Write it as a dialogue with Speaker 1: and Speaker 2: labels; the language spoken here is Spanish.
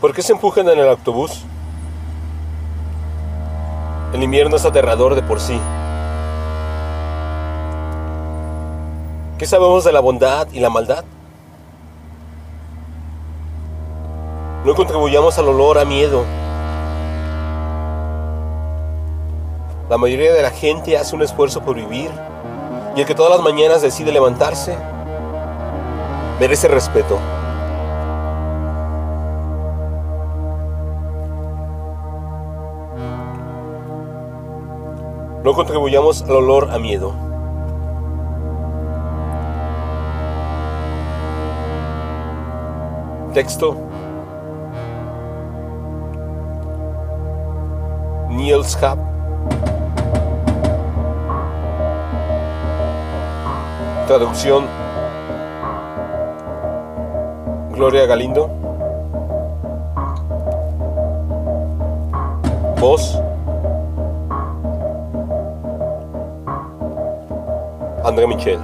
Speaker 1: ¿Por qué se empujan en el autobús? El invierno es aterrador de por sí. ¿Qué sabemos de la bondad y la maldad? No contribuyamos al olor a miedo. La mayoría de la gente hace un esfuerzo por vivir y el que todas las mañanas decide levantarse merece respeto. No contribuyamos al olor a miedo. Texto. Niels Hab. Traducción. Gloria Galindo. Voz. André Michel.